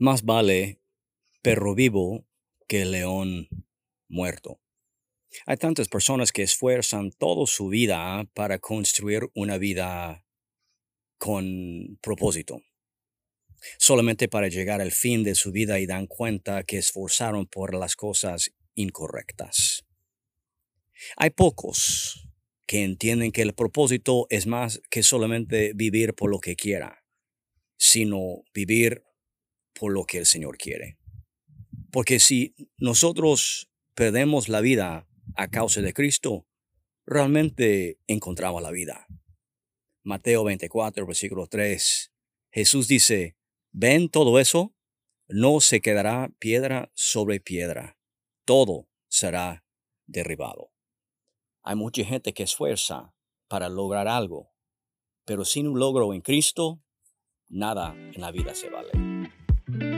Más vale perro vivo que león muerto. Hay tantas personas que esfuerzan toda su vida para construir una vida con propósito, solamente para llegar al fin de su vida y dan cuenta que esforzaron por las cosas incorrectas. Hay pocos que entienden que el propósito es más que solamente vivir por lo que quiera, sino vivir por lo que el Señor quiere. Porque si nosotros perdemos la vida a causa de Cristo, realmente encontramos la vida. Mateo 24, versículo 3. Jesús dice, ¿ven todo eso? No se quedará piedra sobre piedra. Todo será derribado. Hay mucha gente que esfuerza para lograr algo, pero sin un logro en Cristo, nada en la vida se vale. Mm-hmm.